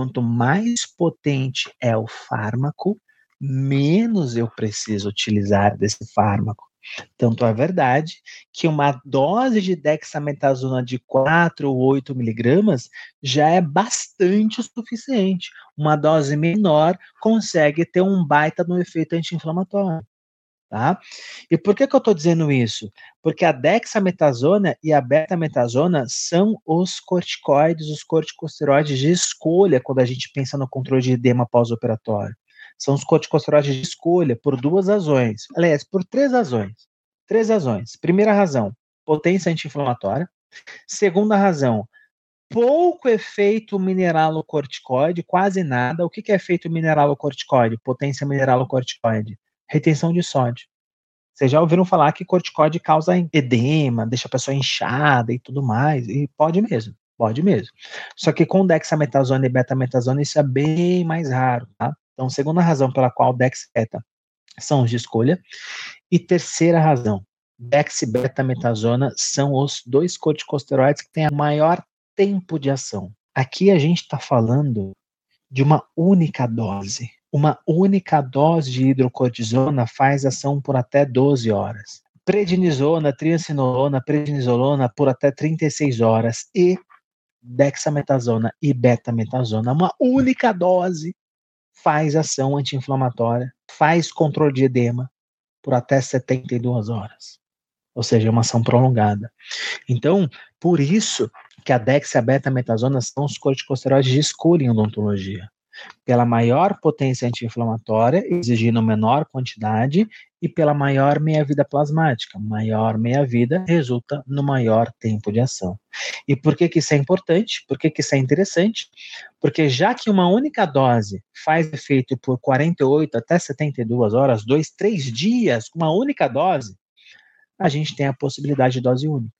quanto mais potente é o fármaco, menos eu preciso utilizar desse fármaco. Tanto é verdade que uma dose de dexametasona de 4 ou 8 miligramas já é bastante o suficiente. Uma dose menor consegue ter um baita no efeito anti-inflamatório. Tá? E por que, que eu estou dizendo isso? Porque a dexametasona e a betametasona são os corticoides, os corticosteroides de escolha quando a gente pensa no controle de edema pós-operatório. São os corticosteroides de escolha por duas razões. Aliás, por três razões. Três razões. Primeira razão, potência anti-inflamatória. Segunda razão, pouco efeito mineralocorticoide, quase nada. O que, que é efeito mineralocorticoide? Potência mineralocorticoide? Retenção de sódio. Vocês já ouviram falar que corticoide causa edema, deixa a pessoa inchada e tudo mais, e pode mesmo, pode mesmo. Só que com dexametasona e betametasona isso é bem mais raro, tá? Então, segunda razão pela qual Dex Beta são os de escolha. E terceira razão, Dex e beta-metasona são os dois corticosteroides que têm a maior tempo de ação. Aqui a gente está falando de uma única dose. Uma única dose de hidrocortisona faz ação por até 12 horas. Prednisona, triancinolona, prednisolona por até 36 horas. E dexametasona e betametasona, uma única dose faz ação anti-inflamatória, faz controle de edema por até 72 horas. Ou seja, é uma ação prolongada. Então, por isso que a Dex e a beta-metasona são os corticosteroides de escolha em odontologia pela maior potência anti-inflamatória, exigindo menor quantidade, e pela maior meia-vida plasmática. Maior meia-vida resulta no maior tempo de ação. E por que, que isso é importante? Por que, que isso é interessante? Porque já que uma única dose faz efeito por 48 até 72 horas, dois, três dias, uma única dose, a gente tem a possibilidade de dose única.